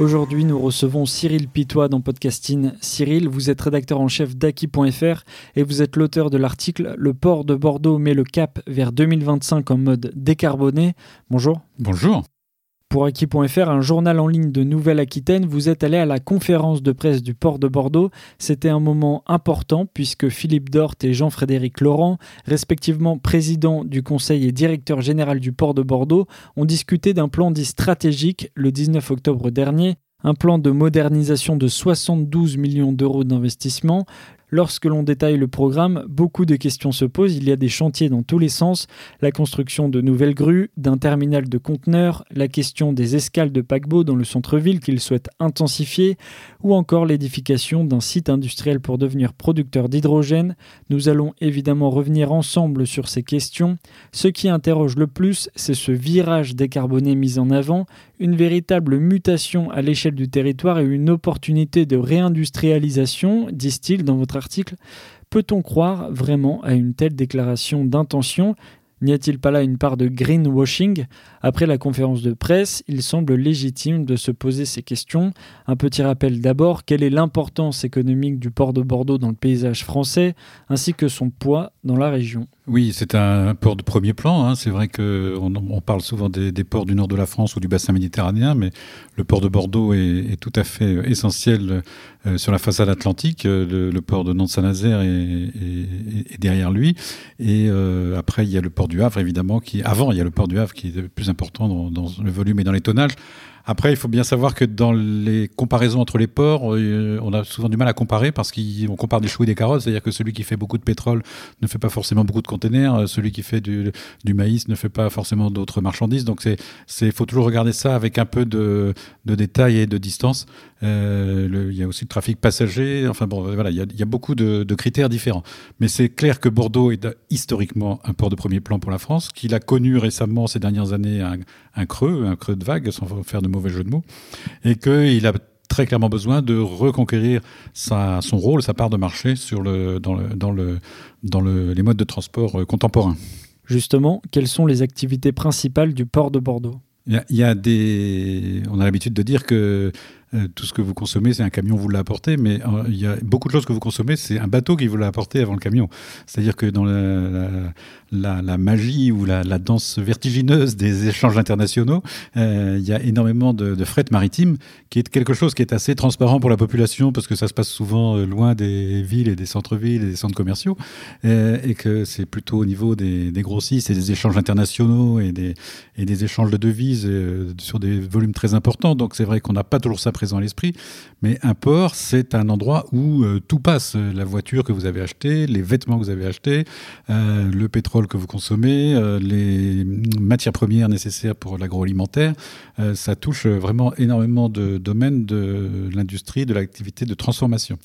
Aujourd'hui, nous recevons Cyril Pitois dans Podcasting. Cyril, vous êtes rédacteur en chef d'Aki.fr et vous êtes l'auteur de l'article Le port de Bordeaux met le cap vers 2025 en mode décarboné. Bonjour. Bonjour. Pour Aki.fr, un journal en ligne de Nouvelle-Aquitaine, vous êtes allé à la conférence de presse du port de Bordeaux. C'était un moment important puisque Philippe Dort et Jean-Frédéric Laurent, respectivement président du conseil et directeur général du port de Bordeaux, ont discuté d'un plan dit stratégique le 19 octobre dernier un plan de modernisation de 72 millions d'euros d'investissement. Lorsque l'on détaille le programme, beaucoup de questions se posent. Il y a des chantiers dans tous les sens. La construction de nouvelles grues, d'un terminal de conteneurs, la question des escales de paquebots dans le centre-ville qu'il souhaite intensifier, ou encore l'édification d'un site industriel pour devenir producteur d'hydrogène. Nous allons évidemment revenir ensemble sur ces questions. Ce qui interroge le plus, c'est ce virage décarboné mis en avant, une véritable mutation à l'échelle du territoire et une opportunité de réindustrialisation, disent-ils dans votre Peut-on croire vraiment à une telle déclaration d'intention? N'y a-t-il pas là une part de greenwashing? Après la conférence de presse, il semble légitime de se poser ces questions. Un petit rappel d'abord, quelle est l'importance économique du port de Bordeaux dans le paysage français, ainsi que son poids dans la région? Oui, c'est un port de premier plan. Hein. C'est vrai qu'on on parle souvent des, ports du nord de la France ou du bassin méditerranéen, mais le port de Bordeaux est, tout à fait essentiel euh, sur la façade atlantique. Le, port de Nantes-Saint-Nazaire est, derrière lui. Et euh, après, il y a le port du Havre, évidemment, qui avant, il y a le port du Havre qui est le plus important dans le volume et dans les tonnages. Après, il faut bien savoir que dans les comparaisons entre les ports, euh, on a souvent du mal à comparer parce qu'on compare des choux et des carottes. C'est-à-dire que celui qui fait beaucoup de pétrole ne fait pas forcément beaucoup de containers. Euh, celui qui fait du, maïs ne fait pas forcément d'autres marchandises. Donc, c'est, faut toujours regarder ça avec un peu de, de détail et de distance. Euh, le, il y a aussi le trafic passager. Enfin bon, voilà, il y a, il y a beaucoup de, de, critères différents. Mais c'est clair que Bordeaux est historiquement un port de premier plan pour la France, qu'il a connu récemment ces dernières années un, un creux, un creux de vague, sans faire de mauvais jeu de mots, et qu'il a très clairement besoin de reconquérir sa, son rôle, sa part de marché sur le, dans, le, dans, le, dans le, les modes de transport euh, contemporains. Justement, quelles sont les activités principales du port de Bordeaux? Il y, a, des. On a l'habitude de dire que euh, tout ce que vous consommez, c'est un camion vous l'a apporté, mais euh, il y a beaucoup de choses que vous consommez, c'est un bateau qui vous l'a apporté avant le camion. C'est-à-dire que dans la, magie ou la, danse vertigineuse des échanges internationaux, euh, il y a énormément de, fret maritime, qui est quelque chose qui est assez transparent pour la population, parce que ça se passe souvent loin des villes et des centres-villes et des centres commerciaux, et que c'est plutôt au niveau des, grossistes et des échanges internationaux et des, et des échanges de devises sur des volumes très importants. Donc c'est vrai qu'on n'a pas toujours ça présent à l'esprit, mais un port, c'est un endroit où euh, tout passe. La voiture que vous avez achetée, les vêtements que vous avez achetés, euh, le pétrole que vous consommez, euh, les matières premières nécessaires pour l'agroalimentaire, ça touche vraiment énormément de domaines de l'industrie, de l'activité de transformation.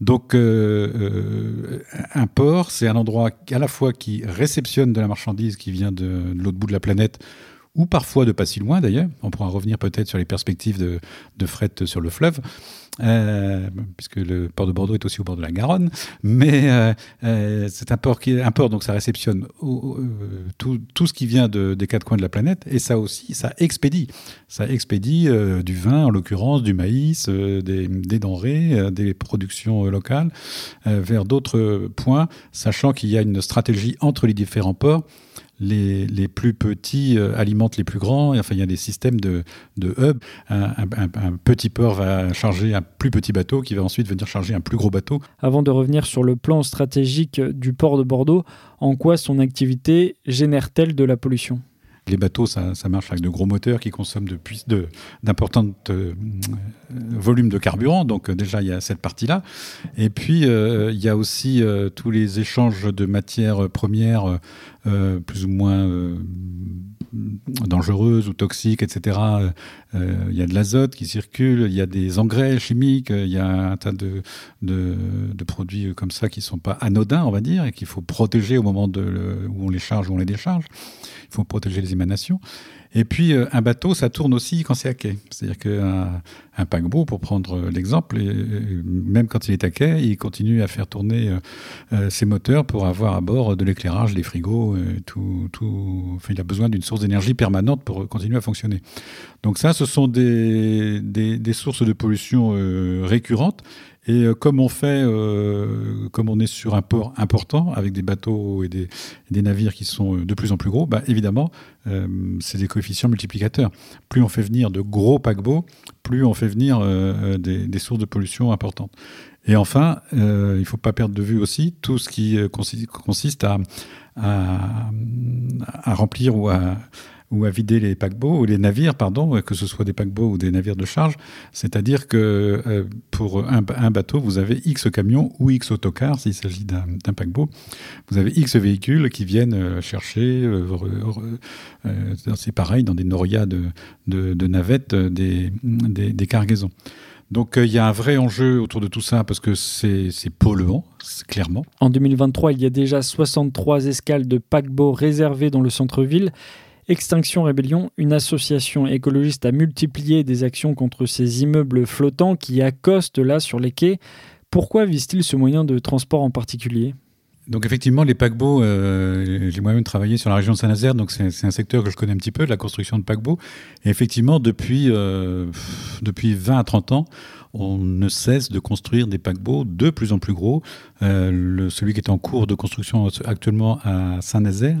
Donc, un port, c'est un endroit à la fois qui réceptionne de la marchandise qui vient de l'autre bout de la planète ou parfois de pas si loin d'ailleurs. On pourra revenir peut-être sur les perspectives de, fret sur le fleuve, euh, puisque le port de Bordeaux est aussi au bord de la Garonne. Mais euh, euh, c'est un port qui est un port, donc ça réceptionne tout, ce qui vient de, des quatre coins de la planète, et ça aussi, ça expédie. Ça expédie du vin, en l'occurrence, du maïs, des, des, denrées, des productions locales, vers d'autres points, sachant qu'il y a une stratégie entre les différents ports les, plus petits euh, alimentent les plus grands. Et enfin, il y a des systèmes de, de hub. Un, un, petit port va charger un plus petit bateau qui va ensuite venir charger un plus gros bateau. Avant de revenir sur le plan stratégique du port de Bordeaux, en quoi son activité génère-t-elle de la pollution? Les bateaux, ça, marche avec de gros moteurs qui consomment d'importants de, euh, volumes de carburant. Donc euh, déjà, il y a cette partie-là. Et puis, euh, il y a aussi tous les échanges de matières premières plus ou moins dangereuses ou toxiques, etc. Il y a de l'azote qui circule, il y a des engrais chimiques, il y a un tas de, de, produits comme ça qui ne sont pas anodins, on va dire, et qu'il faut protéger au moment de où on les charge ou on les décharge il faut protéger les émanations. Et puis, euh, un bateau, ça tourne aussi quand c'est à quai. C'est-à-dire qu'un un paquebot, pour prendre l'exemple, même quand il est à quai, il continue à faire tourner euh, euh, ses moteurs pour avoir à bord de l'éclairage, des frigos, tout, tout... Enfin, il a besoin d'une source d'énergie permanente pour continuer à fonctionner. Donc ça, ce sont des, des, sources de pollution récurrentes et euh, comme on fait, euh, comme on est sur un port important avec des bateaux et des, navires qui sont euh, de plus en plus gros, bah, évidemment, c'est des coefficients multiplicateurs. Plus on fait venir de gros paquebots, plus on fait venir des, des, sources de pollution importantes. Et enfin, il ne faut pas perdre de vue aussi tout ce qui consiste à remplir ou à ou à vider les paquebots ou les navires, pardon, que ce soit des paquebots ou des navires de charge. C'est-à-dire que euh, pour un, bateau, vous avez X camions ou X autocars, s'il s'agit d'un paquebot. Vous avez X véhicules qui viennent euh, chercher, euh, c'est pareil, dans des norias de, navettes, des, cargaisons. Donc il y a un vrai enjeu autour de tout ça parce que c'est polluant, clairement. En 2023, il y a déjà 63 escales de paquebots réservées dans le centre-ville Extinction Rébellion, une association écologiste, a multiplié des actions contre ces immeubles flottants qui accostent là sur les quais. Pourquoi vise-t-il ce moyen de transport en particulier? Donc effectivement, les paquebots, euh, j'ai moi-même travaillé sur la région de Saint-Nazaire, donc c'est un secteur que je connais un petit peu, la construction de paquebots. Et effectivement, depuis, euh, depuis 20 à 30 ans, on ne cesse de construire des paquebots de plus en plus gros. Euh, celui qui est en cours de construction actuellement à Saint-Nazaire,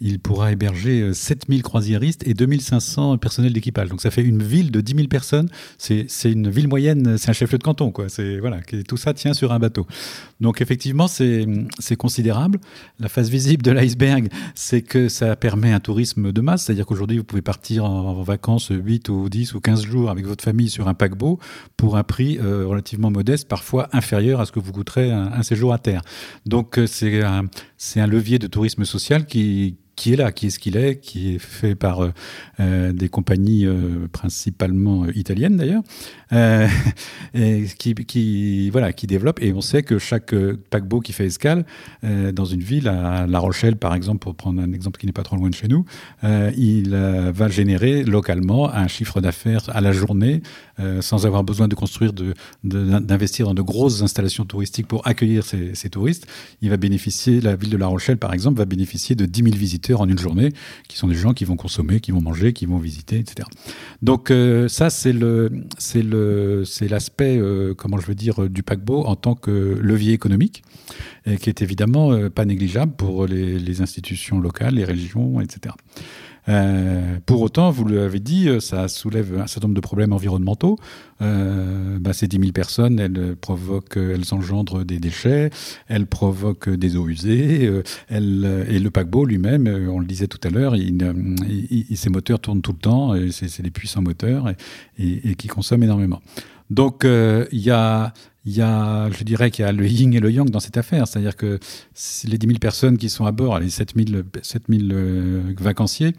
il pourra héberger 7000 euh, croisiéristes et 2500 personnels d'équipage. Donc ça fait une ville de 10 000 personnes. C'est une ville moyenne, c'est un chef-lieu de canton. Quoi. Voilà, tout ça tient sur un bateau. Donc effectivement, c'est considérable. La face visible de l'iceberg, c'est que ça permet un tourisme de masse. C'est-à-dire qu'aujourd'hui, vous pouvez partir en, vacances 8 ou 10 ou 15 jours avec votre famille sur un paquebot pour un prix euh, relativement modeste, parfois inférieur à ce que vous coûterait un, séjour à terre. Donc euh, c'est un, un levier de tourisme social qui, qui est là, qui est ce qu'il est, qui est fait par euh, euh, des compagnies euh, principalement italiennes d'ailleurs, qui, qui, voilà, qui développent. Et on sait que chaque paquebot qui fait escale dans une ville, à La Rochelle par exemple, pour prendre un exemple qui n'est pas trop loin de chez nous, il va générer localement un chiffre d'affaires à la journée sans avoir besoin de construire, d'investir de, dans de grosses installations touristiques pour accueillir ces, ces touristes. Il va bénéficier, la ville de La Rochelle par exemple, va bénéficier de 10 000 visiteurs en une journée, qui sont des gens qui vont consommer, qui vont manger, qui vont visiter, etc. Donc euh, ça, c'est le, c'est le, c'est l'aspect, euh, comment je veux dire, du paquebot en tant que levier économique, qui est évidemment euh, pas négligeable pour les, les institutions locales, les régions, etc. Euh, pour autant, vous l'avez dit, euh, ça soulève un certain nombre de problèmes environnementaux. Euh, bah, ces 10 000 personnes, elles provoquent, elles engendrent des déchets, elles provoquent des eaux usées, elles, et le paquebot lui-même, on le disait tout à l'heure, ses moteurs tournent tout le temps, c'est des puissants moteurs et qui consomment énormément. Donc il y a il y a, je dirais qu'il y a le yin et le yang dans cette affaire. C'est-à-dire que les 10 000 personnes qui sont à bord, les 7 000, 7 vacanciers,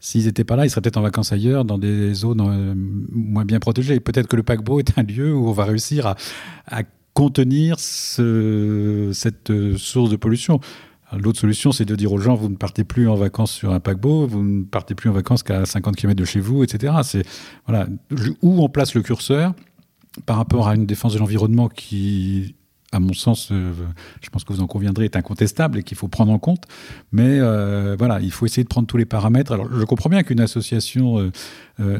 s'ils n'étaient pas là, ils seraient peut-être en vacances ailleurs, dans des zones euh, moins bien protégées. Peut-être que le paquebot est un lieu où on va réussir à, contenir ce, cette source de pollution. L'autre solution, c'est de dire aux gens, vous ne partez plus en vacances sur un paquebot, vous ne partez plus en vacances qu'à 50 km de chez vous, etc. C'est voilà, où on place le curseur par rapport à une défense de l'environnement qui, à mon sens, euh, je pense que vous en conviendrez, est incontestable et qu'il faut prendre en compte. Mais euh, voilà, il faut essayer de prendre tous les paramètres. Alors, je comprends bien qu'une association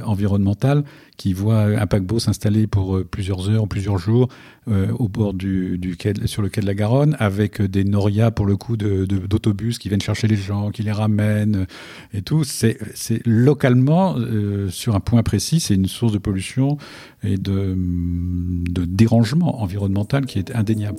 environnementale qui voit un paquebot s'installer pour plusieurs heures, plusieurs jours au bord du, quai, sur le quai de la Garonne, avec des norias pour le coup d'autobus qui viennent chercher les gens, qui les ramènent et tout. C'est localement, sur un point précis, c'est une source de pollution et de, de dérangement environnemental qui est indéniable.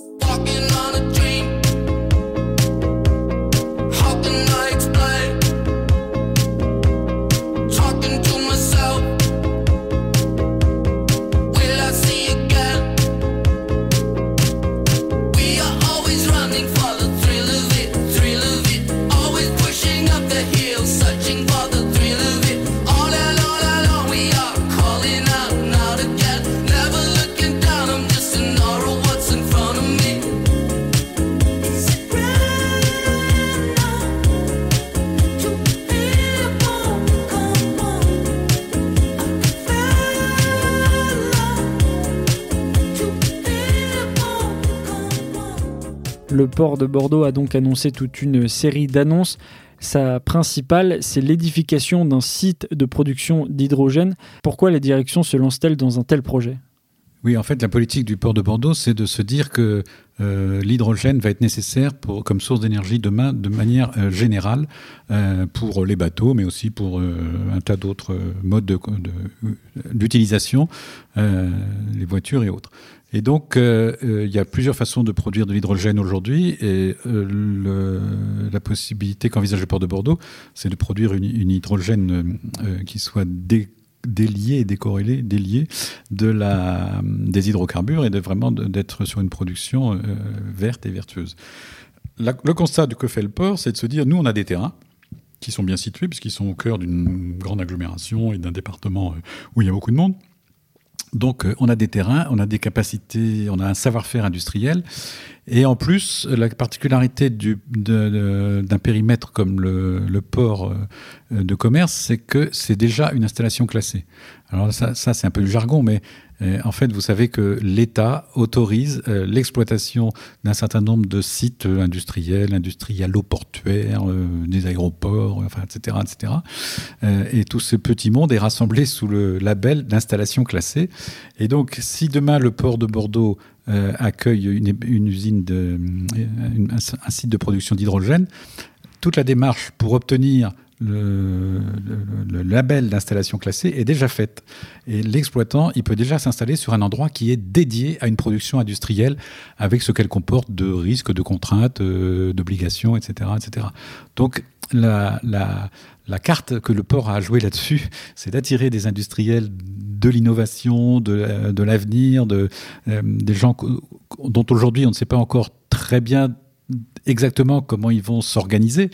Port de Bordeaux a donc annoncé toute une série d'annonces. Sa principale, c'est l'édification d'un site de production d'hydrogène. Pourquoi les directions se lancent-elles dans un tel projet? Oui, en fait, la politique du port de Bordeaux, c'est de se dire que euh, l'hydrogène va être nécessaire pour, comme source d'énergie demain de manière euh, générale euh, pour les bateaux, mais aussi pour un tas d'autres modes d'utilisation, les voitures et autres. Et donc, il y a plusieurs façons de produire de l'hydrogène aujourd'hui. Et la possibilité qu'envisage le port de Bordeaux, c'est de produire une, hydrogène qui soit dé délié et décorrélé, délié de la, des hydrocarbures et de vraiment d'être sur une production euh, verte et vertueuse. le constat que fait le port, c'est de se dire, nous, on a des terrains qui sont bien situés, puisqu'ils sont au cœur d'une grande agglomération et d'un département euh, où il y a beaucoup de monde. Donc, euh, on a des terrains, on a des capacités, on a un savoir-faire industriel. Et en plus, la particularité d'un périmètre comme le, port euh, de commerce, c'est que c'est déjà une installation classée. Alors ça, c'est un peu du jargon, mais euh, en fait, vous savez que l'État autorise euh, l'exploitation d'un certain nombre de sites industriels, industrialo-portuaires, des aéroports, etc., etc. et tout ce petit monde est rassemblé sous le label d'installation classée. Et donc, si demain le port de Bordeaux accueille une, usine, de, un, site de production d'hydrogène, toute la démarche pour obtenir le, label d'installation classée est déjà faite. Et l'exploitant, il peut déjà s'installer sur un endroit qui est dédié à une production industrielle avec ce qu'elle comporte de risques, de contraintes, euh, d'obligations, etc., etc. Donc, la, la, la, carte que le port a à jouer là-dessus, c'est d'attirer des industriels de l'innovation, de, de l'avenir, de, euh, des gens dont aujourd'hui on ne sait pas encore très bien exactement comment ils vont s'organiser,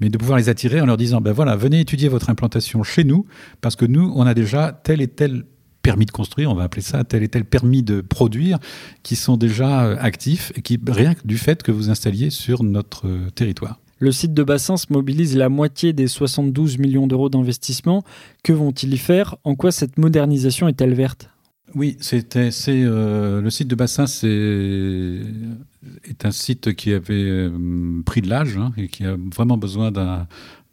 mais de pouvoir les attirer en leur disant, ben voilà, venez étudier votre implantation chez nous, parce que nous, on a déjà tel et tel permis de construire, on va appeler ça tel et tel permis de produire, qui sont déjà euh, actifs, et qui, rien que du fait que vous installiez sur notre euh, territoire. Le site de Bassins mobilise la moitié des 72 millions d'euros d'investissement. Que vont-ils y faire? En quoi cette modernisation est-elle verte? Oui, c'était, euh, le site de Bassin, c'est est un site qui avait euh, pris de l'âge hein, et qui a vraiment besoin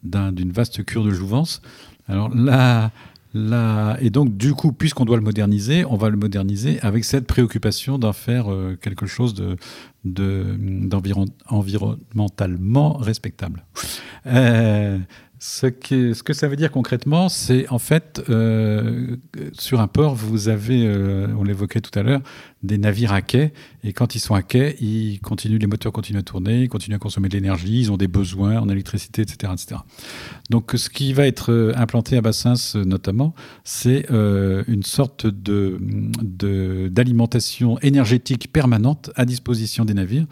d'une vaste cure de jouvence. Alors là, là, et donc du coup, puisqu'on doit le moderniser, on va le moderniser avec cette préoccupation d'en faire euh, quelque chose de, d'environnementalement respectable. Ce que, ce que ça veut dire concrètement, c'est en fait, euh, sur un port, vous avez, euh, on l'évoquait tout à l'heure, des navires à quai. Et quand ils sont à quai, ils continuent, les moteurs continuent à tourner, ils continuent à consommer de l'énergie, ils ont des besoins en électricité, etc., etc. Donc, ce qui va être euh, implanté à Bassins, notamment, c'est une sorte de, d'alimentation énergétique permanente à disposition des navires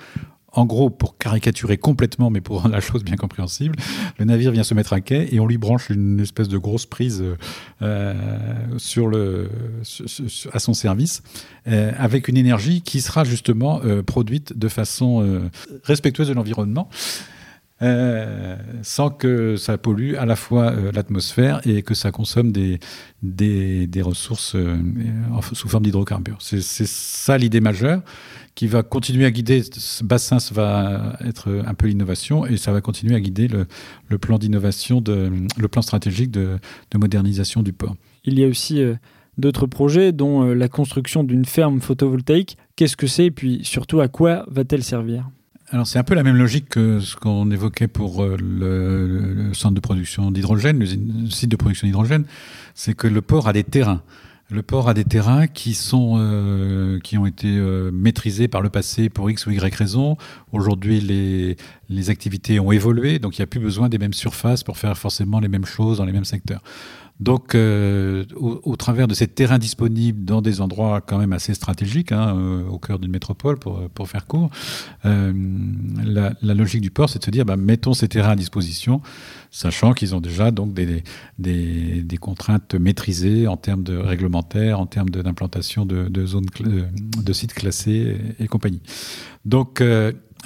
en gros, pour caricaturer complètement, mais pour rendre la chose bien compréhensible, le navire vient se mettre à quai et on lui branche une espèce de grosse prise euh, à son service, euh, avec une énergie qui sera justement euh, produite de façon respectueuse de l'environnement. Sans que ça pollue à la fois l'atmosphère et que ça consomme des, des, ressources sous forme d'hydrocarbures. C'est ça l'idée majeure qui va continuer à guider, ce bassin va être un peu l'innovation et ça va continuer à guider le, plan d'innovation, le plan stratégique de, modernisation du port. il y a aussi d'autres projets, dont la construction d'une ferme photovoltaïque. Qu'est-ce que c'est? Et puis surtout à quoi va-t-elle servir? Alors c'est un peu la même logique que ce qu'on évoquait pour le, le, centre de production d'hydrogène, le site de production d'hydrogène, c'est que le port a des terrains. Le port a des terrains qui sont euh, qui ont été euh, maîtrisés par le passé pour x ou y raison. Aujourd'hui, les, les activités ont évolué, donc il n'y a plus besoin des mêmes surfaces pour faire forcément les mêmes choses dans les mêmes secteurs. Donc, euh, au, travers de ces terrains disponibles dans des endroits quand même assez stratégiques, hein, euh, au cœur d'une métropole, pour, pour faire court, euh, la, la, logique du port, c'est de se dire, bah, mettons ces terrains à disposition, sachant qu'ils ont déjà donc des, des, des, contraintes maîtrisées en termes de réglementaire, en termes d'implantation de, de, zones, de sites classés et, et compagnie. Donc,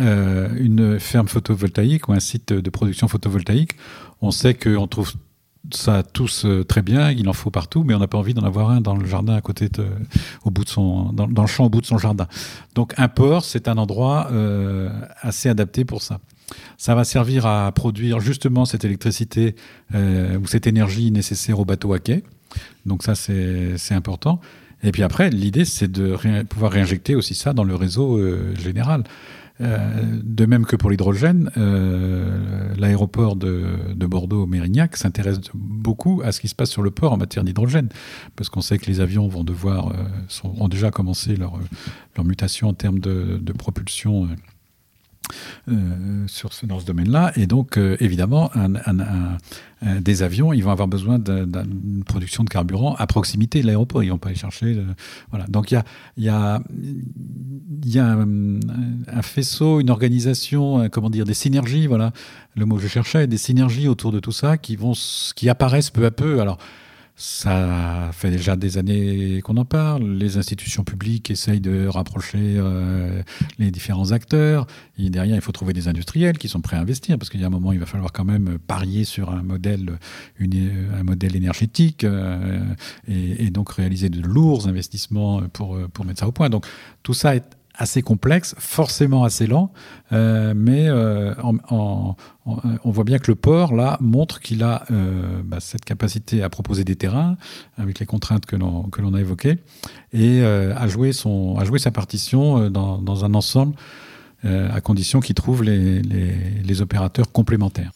euh, une ferme photovoltaïque ou un site de production photovoltaïque, on sait qu'on trouve ça tous euh, très bien, il en faut partout, mais on n'a pas envie d'en avoir un dans le jardin à côté, de, au bout de son, dans, le champ au bout de son jardin. Donc un port, c'est un endroit euh, assez adapté pour ça. Ça va servir à produire justement cette électricité euh, ou cette énergie nécessaire au bateau à quai. Donc ça, c'est important. Et puis après, l'idée, c'est de pouvoir réinjecter aussi ça dans le réseau général. Euh, de même que pour l'hydrogène, euh, l'aéroport de, Bordeaux-Mérignac s'intéresse beaucoup à ce qui se passe sur le port en matière d'hydrogène, parce qu'on sait que les avions vont devoir, euh, ont déjà commencé leur, mutation en termes de, de propulsion euh, sur ce, dans ce domaine-là. Et donc, euh, évidemment, un, des avions, ils vont avoir besoin d'une production de carburant à proximité de l'aéroport. Ils vont pas aller chercher. Euh, voilà. Donc, il y a, y a, y a un, faisceau, une organisation, comment dire, des synergies, voilà, le mot que je cherchais, des synergies autour de tout ça qui, vont, qui apparaissent peu à peu. Alors, ça fait déjà des années qu'on en parle. Les institutions publiques essayent de rapprocher euh, les différents acteurs. Et derrière, il faut trouver des industriels qui sont prêts à investir, parce qu'il y a un moment, il va falloir quand même parier sur un modèle, un modèle énergétique, euh, et, et, donc réaliser de lourds investissements pour, pour mettre ça au point. Donc tout ça est assez complexe, forcément assez lent, euh, mais euh, on voit bien que le port, là, montre qu'il a euh, bah, cette capacité à proposer des terrains, avec les contraintes que l'on a évoquées, et à, jouer sa partition dans, dans un ensemble, à condition qu'il trouve les opérateurs complémentaires.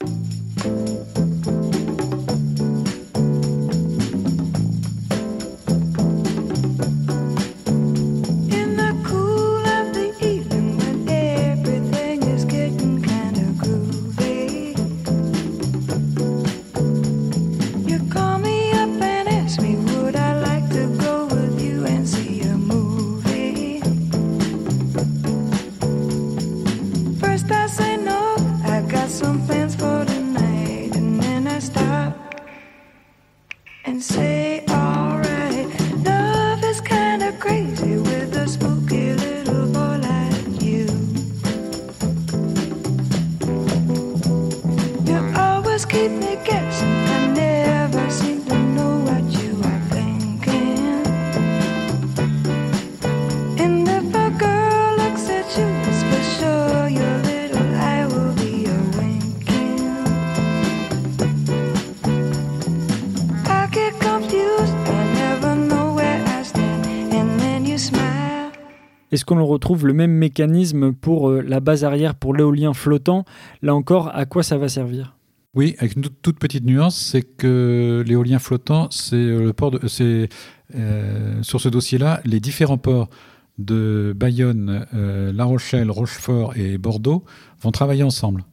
Est-ce qu'on retrouve le même mécanisme pour euh, la base arrière pour l'éolien flottant? Là encore, à quoi ça va servir? Oui, avec une toute petite nuance, c'est que l'éolien flottant, c'est euh, le port de, c'est euh, sur ce dossier-là, les différents ports de Bayonne, La Rochelle, Rochefort et Bordeaux vont travailler ensemble.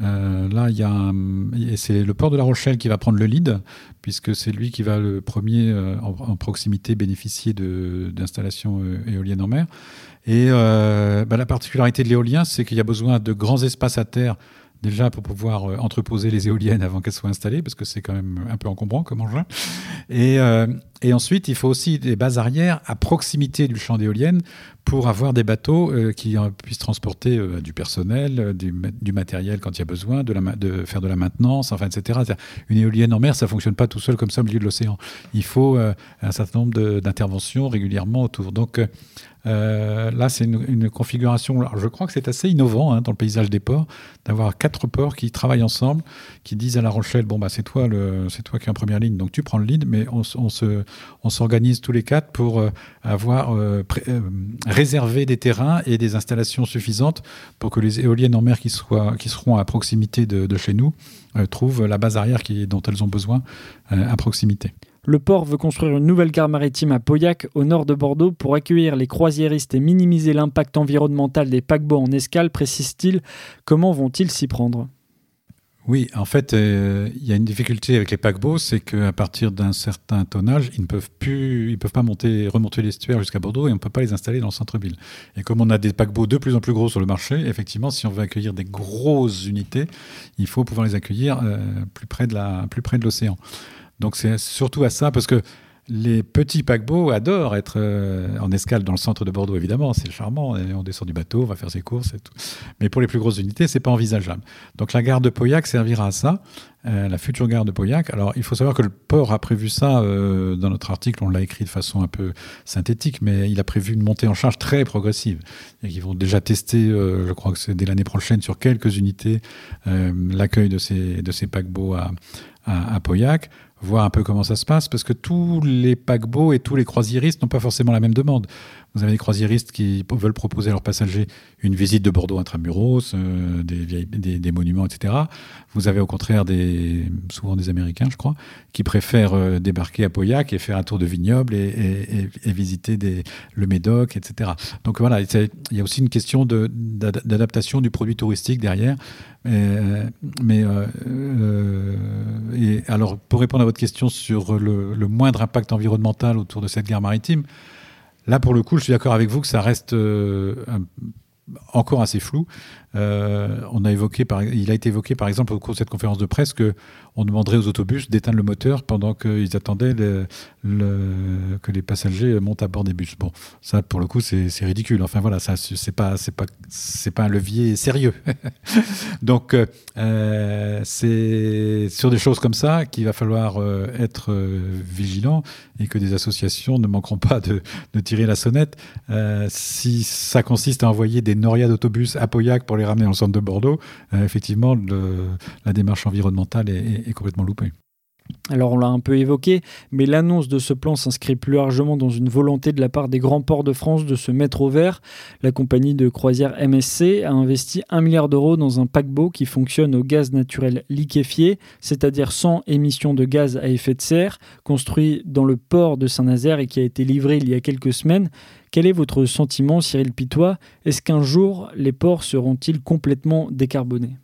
Euh, là, il y a c'est le port de La Rochelle qui va prendre le lead, puisque c'est lui qui va le premier euh, en, proximité bénéficier d'installations euh, éoliennes en mer. Et bah, la particularité de l'éolien, c'est qu'il y a besoin de grands espaces à terre déjà pour pouvoir entreposer les éoliennes avant qu'elles soient installées, parce que c'est quand même un peu encombrant comme engin. Et ensuite, il faut aussi des bases arrières à proximité du champ d'éoliennes pour avoir des bateaux qui puissent transporter du personnel, du, matériel quand il y a besoin, de, faire de la maintenance, enfin, etc. Une éolienne en mer, ça fonctionne pas tout seul comme ça au milieu de l'océan. Il faut un certain nombre d'interventions régulièrement autour. Donc, euh, là, c'est une, configuration. Je crois que c'est assez innovant hein, dans le paysage des ports d'avoir quatre ports qui travaillent ensemble, qui disent à La Rochelle bon bah c'est toi toi qui es en première ligne, donc tu prends le lead, mais on, se, on s'organise tous les quatre pour euh, avoir euh, réservé des terrains et des installations suffisantes pour que les éoliennes en mer qui seront à proximité de, chez nous trouvent la base arrière dont elles ont besoin à proximité. Le port veut construire une nouvelle gare maritime à Pauillac, au nord de Bordeaux, pour accueillir les croisiéristes et minimiser l'impact environnemental des paquebots en escale, précise-t-il. Comment vont-ils s'y prendre? Oui, en fait, euh, il y a une difficulté avec les paquebots, c'est qu'à partir d'un certain tonnage, ils ne peuvent plus, ils peuvent pas monter, remonter l'estuaire jusqu'à Bordeaux et on ne peut pas les installer dans le centre-ville. Et comme on a des paquebots de plus en plus gros sur le marché, effectivement, si on veut accueillir des grosses unités, il faut pouvoir les accueillir euh, plus près de la, plus près de l'océan. Donc c'est surtout à ça, parce que les petits paquebots adorent être euh, en escale dans le centre de Bordeaux, évidemment, c'est charmant, on descend du bateau, on va faire ses courses et tout. Mais pour les plus grosses unités, c'est pas envisageable. Donc la gare de Pauillac servira à ça, euh, la future gare de Pauillac. Alors il faut savoir que le port a prévu ça euh, dans notre article, on l'a écrit de façon un peu synthétique, mais il a prévu une montée en charge très progressive. Et ils vont déjà tester, je crois que c'est dès l'année prochaine, sur quelques unités, l'accueil de ces, paquebots à, à, à Pauillac voir un peu comment ça se passe, parce que tous les paquebots et tous les croisiéristes n'ont pas forcément la même demande. Vous avez des croisiéristes qui veulent proposer à leurs passagers une visite de Bordeaux intramuros, euh, des, monuments, etc. Vous avez au contraire des, souvent des Américains, je crois, qui préfèrent euh, débarquer à Pauillac et faire un tour de vignoble et, visiter le Médoc, etc. Donc voilà, il y a aussi une question d'adaptation du produit touristique derrière. mais euh, et alors, pour répondre à votre question sur le, le moindre impact environnemental autour de cette gare maritime, Là, pour le coup, je suis d'accord avec vous que ça reste euh, encore assez flou. Euh, on a évoqué, il a été évoqué par exemple au cours de cette conférence de presse que on demanderait aux autobus d'éteindre le moteur pendant qu'ils attendaient que les passagers montent à bord des bus. Bon, ça pour le coup c'est ridicule. Enfin voilà, ça c'est pas un levier sérieux. Donc euh, c'est sur des choses comme ça qu'il va falloir euh, être vigilant et que des associations ne manqueront pas de, de tirer la sonnette. si ça consiste à envoyer des norias d'autobus à Pauillac pour les ramener dans centre de Bordeaux, euh, effectivement, la démarche environnementale est, complètement loupée. Alors on l'a un peu évoqué, mais l'annonce de ce plan s'inscrit plus largement dans une volonté de la part des grands ports de France de se mettre au vert. La compagnie de croisière MSC a investi un milliard d'euros dans un paquebot qui fonctionne au gaz naturel liquéfié, c'est-à-dire sans émission de gaz à effet de serre, construit dans le port de Saint-Nazaire et qui a été livré il y a quelques semaines. Quel est votre sentiment, Cyril Pitois? Est-ce qu'un jour, les ports seront-ils complètement décarbonés?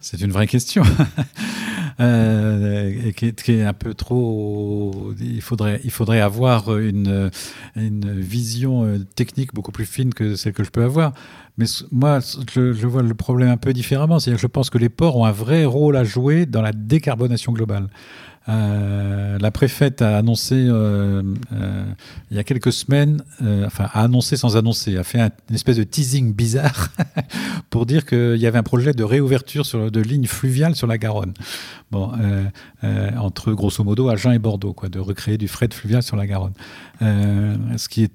C'est une vraie question. Euh, qui, est, un peu trop. Il faudrait, il faudrait avoir une, une vision euh, technique beaucoup plus fine que celle que je peux avoir. Mais moi, je, je vois le problème un peu différemment. C'est-à-dire que je pense que les ports ont un vrai rôle à jouer dans la décarbonation globale. Euh, la préfète a annoncé euh, euh, il y a quelques semaines, enfin a annoncé sans annoncer, a fait une espèce de teasing bizarre pour dire qu'il y avait un projet de réouverture de lignes fluviales sur la Garonne. Bon, entre grosso modo Agen et Bordeaux, quoi, de recréer du fret fluvial sur la Garonne. ce qui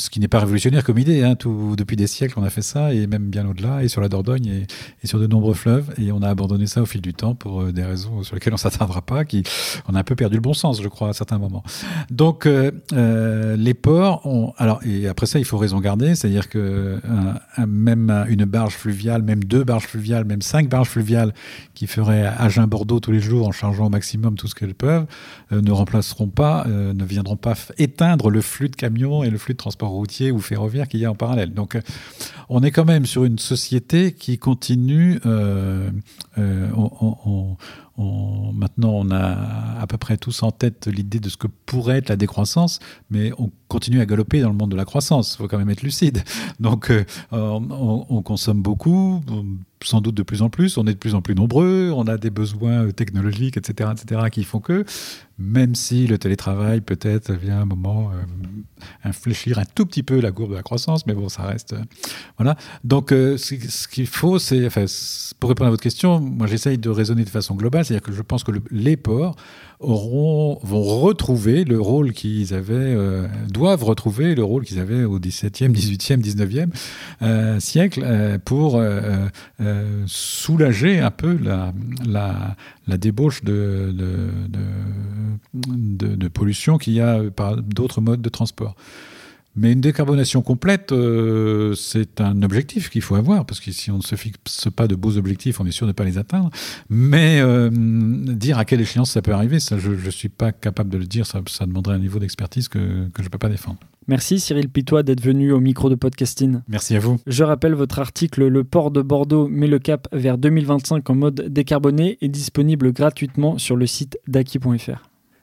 ce qui n'est pas révolutionnaire comme idée. Hein, tout, depuis des siècles, on a fait ça et même bien au-delà, et sur la Dordogne et, et, sur de nombreux fleuves, et on a abandonné ça au fil du temps pour des raisons sur lesquelles on s'atteindra pas, qui on a un peu perdu le bon sens, je crois, à certains moments. Donc, euh, euh, les ports ont. Alors, et après ça, il faut raison garder, c'est-à-dire que même une barge fluviale, même deux barges fluviales, même cinq barges fluviales qui feraient Agen-Bordeaux tous les jours en chargeant au maximum tout ce qu'elles peuvent, euh, ne remplaceront pas, ne viendront pas éteindre le flux de camions et le flux de transport routier ou ferroviaire qu'il y a en parallèle. Donc, on est quand même sur une société qui continue. on, maintenant, on a à peu près tous en tête l'idée de ce que pourrait être la décroissance, mais on continue à galoper dans le monde de la croissance. Il faut quand même être lucide. Donc, euh, on, consomme beaucoup sans doute de plus en plus, on est de plus en plus nombreux, on a des besoins technologiques, etc., etc., qui font que, même si le télétravail peut-être vient un moment euh, infléchir un tout petit peu la courbe de la croissance, mais bon, ça reste. Euh, voilà. Donc, euh, ce qu'il faut, c'est. Enfin, pour répondre à votre question, moi, j'essaye de raisonner de façon globale, c'est-à-dire que je pense que les ports vont retrouver le rôle qu'ils avaient, doivent retrouver le rôle qu'ils avaient au XVIIe, XVIIIe, XIXe siècle pour soulager un peu la, la débauche de, pollution qu'il y a par d'autres modes de transport. Mais une décarbonation complète, euh, c'est un objectif qu'il faut avoir, parce que si on ne se fixe pas de beaux objectifs, on est sûr de ne pas les atteindre. Mais euh, dire à quelle échéance ça peut arriver, je ne suis pas capable de le dire, ça, demanderait un niveau d'expertise que je ne peux pas défendre. Merci Cyril Pitois d'être venu au micro de Podcasting. Merci à vous. Je rappelle votre article Le port de Bordeaux met le cap vers 2025 en mode décarboné est disponible gratuitement sur le site daki.fr.